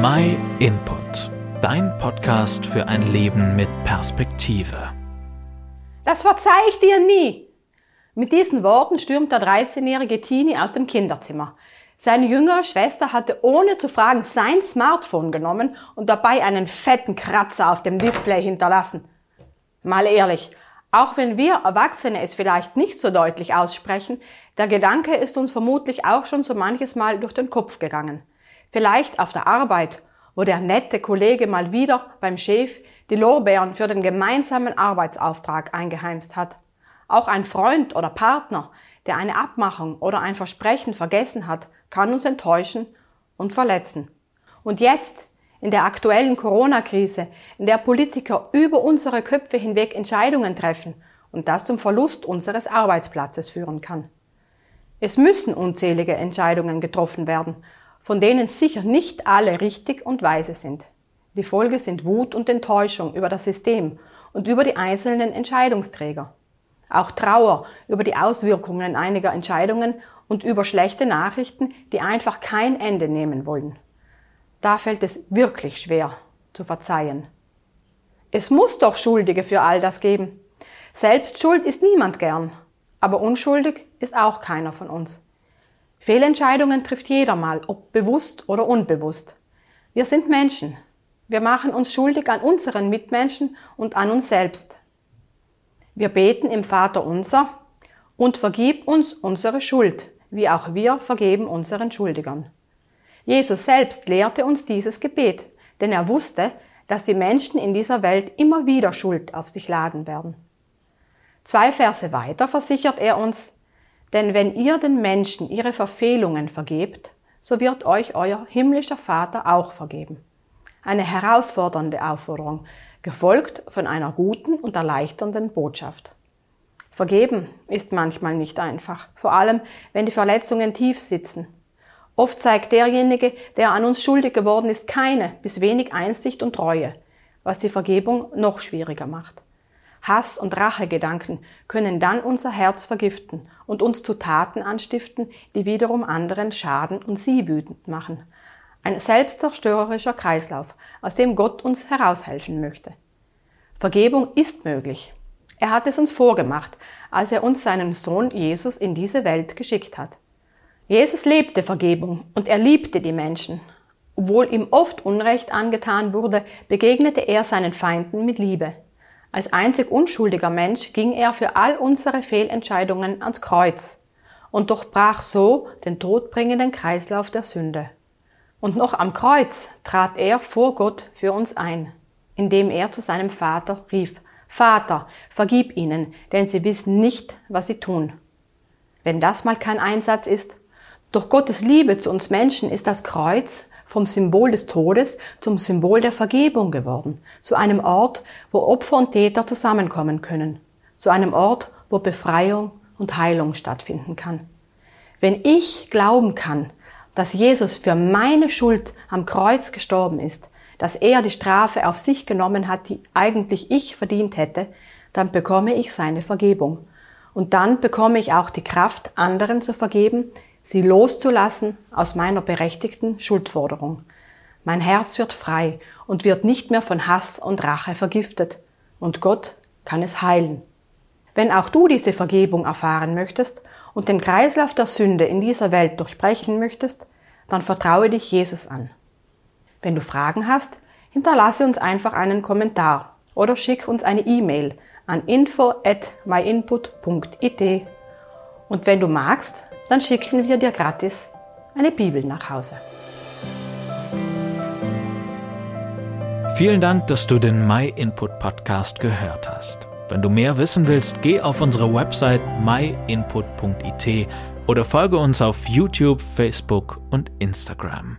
My Input, dein Podcast für ein Leben mit Perspektive. Das verzeih ich dir nie. Mit diesen Worten stürmt der 13-jährige Teenie aus dem Kinderzimmer. Seine jüngere Schwester hatte ohne zu fragen sein Smartphone genommen und dabei einen fetten Kratzer auf dem Display hinterlassen. Mal ehrlich, auch wenn wir Erwachsene es vielleicht nicht so deutlich aussprechen, der Gedanke ist uns vermutlich auch schon so manches Mal durch den Kopf gegangen. Vielleicht auf der Arbeit, wo der nette Kollege mal wieder beim Chef die Lorbeeren für den gemeinsamen Arbeitsauftrag eingeheimst hat. Auch ein Freund oder Partner, der eine Abmachung oder ein Versprechen vergessen hat, kann uns enttäuschen und verletzen. Und jetzt, in der aktuellen Corona-Krise, in der Politiker über unsere Köpfe hinweg Entscheidungen treffen und das zum Verlust unseres Arbeitsplatzes führen kann. Es müssen unzählige Entscheidungen getroffen werden von denen sicher nicht alle richtig und weise sind. Die Folge sind Wut und Enttäuschung über das System und über die einzelnen Entscheidungsträger. Auch Trauer über die Auswirkungen einiger Entscheidungen und über schlechte Nachrichten, die einfach kein Ende nehmen wollen. Da fällt es wirklich schwer zu verzeihen. Es muss doch Schuldige für all das geben. Selbstschuld ist niemand gern, aber unschuldig ist auch keiner von uns. Fehlentscheidungen trifft jeder mal, ob bewusst oder unbewusst. Wir sind Menschen. Wir machen uns schuldig an unseren Mitmenschen und an uns selbst. Wir beten im Vater unser und vergib uns unsere Schuld, wie auch wir vergeben unseren Schuldigern. Jesus selbst lehrte uns dieses Gebet, denn er wusste, dass die Menschen in dieser Welt immer wieder Schuld auf sich laden werden. Zwei Verse weiter versichert er uns, denn wenn ihr den Menschen ihre Verfehlungen vergebt, so wird euch euer himmlischer Vater auch vergeben. Eine herausfordernde Aufforderung, gefolgt von einer guten und erleichternden Botschaft. Vergeben ist manchmal nicht einfach, vor allem wenn die Verletzungen tief sitzen. Oft zeigt derjenige, der an uns schuldig geworden ist, keine bis wenig Einsicht und Treue, was die Vergebung noch schwieriger macht. Hass und Rachegedanken können dann unser Herz vergiften und uns zu Taten anstiften, die wiederum anderen schaden und sie wütend machen. Ein selbstzerstörerischer Kreislauf, aus dem Gott uns heraushelfen möchte. Vergebung ist möglich. Er hat es uns vorgemacht, als er uns seinen Sohn Jesus in diese Welt geschickt hat. Jesus lebte Vergebung und er liebte die Menschen. Obwohl ihm oft Unrecht angetan wurde, begegnete er seinen Feinden mit Liebe. Als einzig unschuldiger Mensch ging er für all unsere Fehlentscheidungen ans Kreuz und durchbrach so den todbringenden Kreislauf der Sünde. Und noch am Kreuz trat er vor Gott für uns ein, indem er zu seinem Vater rief, Vater, vergib ihnen, denn sie wissen nicht, was sie tun. Wenn das mal kein Einsatz ist, durch Gottes Liebe zu uns Menschen ist das Kreuz vom Symbol des Todes zum Symbol der Vergebung geworden, zu einem Ort, wo Opfer und Täter zusammenkommen können, zu einem Ort, wo Befreiung und Heilung stattfinden kann. Wenn ich glauben kann, dass Jesus für meine Schuld am Kreuz gestorben ist, dass er die Strafe auf sich genommen hat, die eigentlich ich verdient hätte, dann bekomme ich seine Vergebung. Und dann bekomme ich auch die Kraft, anderen zu vergeben, sie loszulassen aus meiner berechtigten Schuldforderung. Mein Herz wird frei und wird nicht mehr von Hass und Rache vergiftet, und Gott kann es heilen. Wenn auch du diese Vergebung erfahren möchtest und den Kreislauf der Sünde in dieser Welt durchbrechen möchtest, dann vertraue dich Jesus an. Wenn du Fragen hast, hinterlasse uns einfach einen Kommentar oder schick uns eine E-Mail an info at myinput.it. Und wenn du magst, dann schicken wir dir gratis eine Bibel nach Hause. Vielen Dank, dass du den My Input Podcast gehört hast. Wenn du mehr wissen willst, geh auf unsere Website myinput.it oder folge uns auf YouTube, Facebook und Instagram.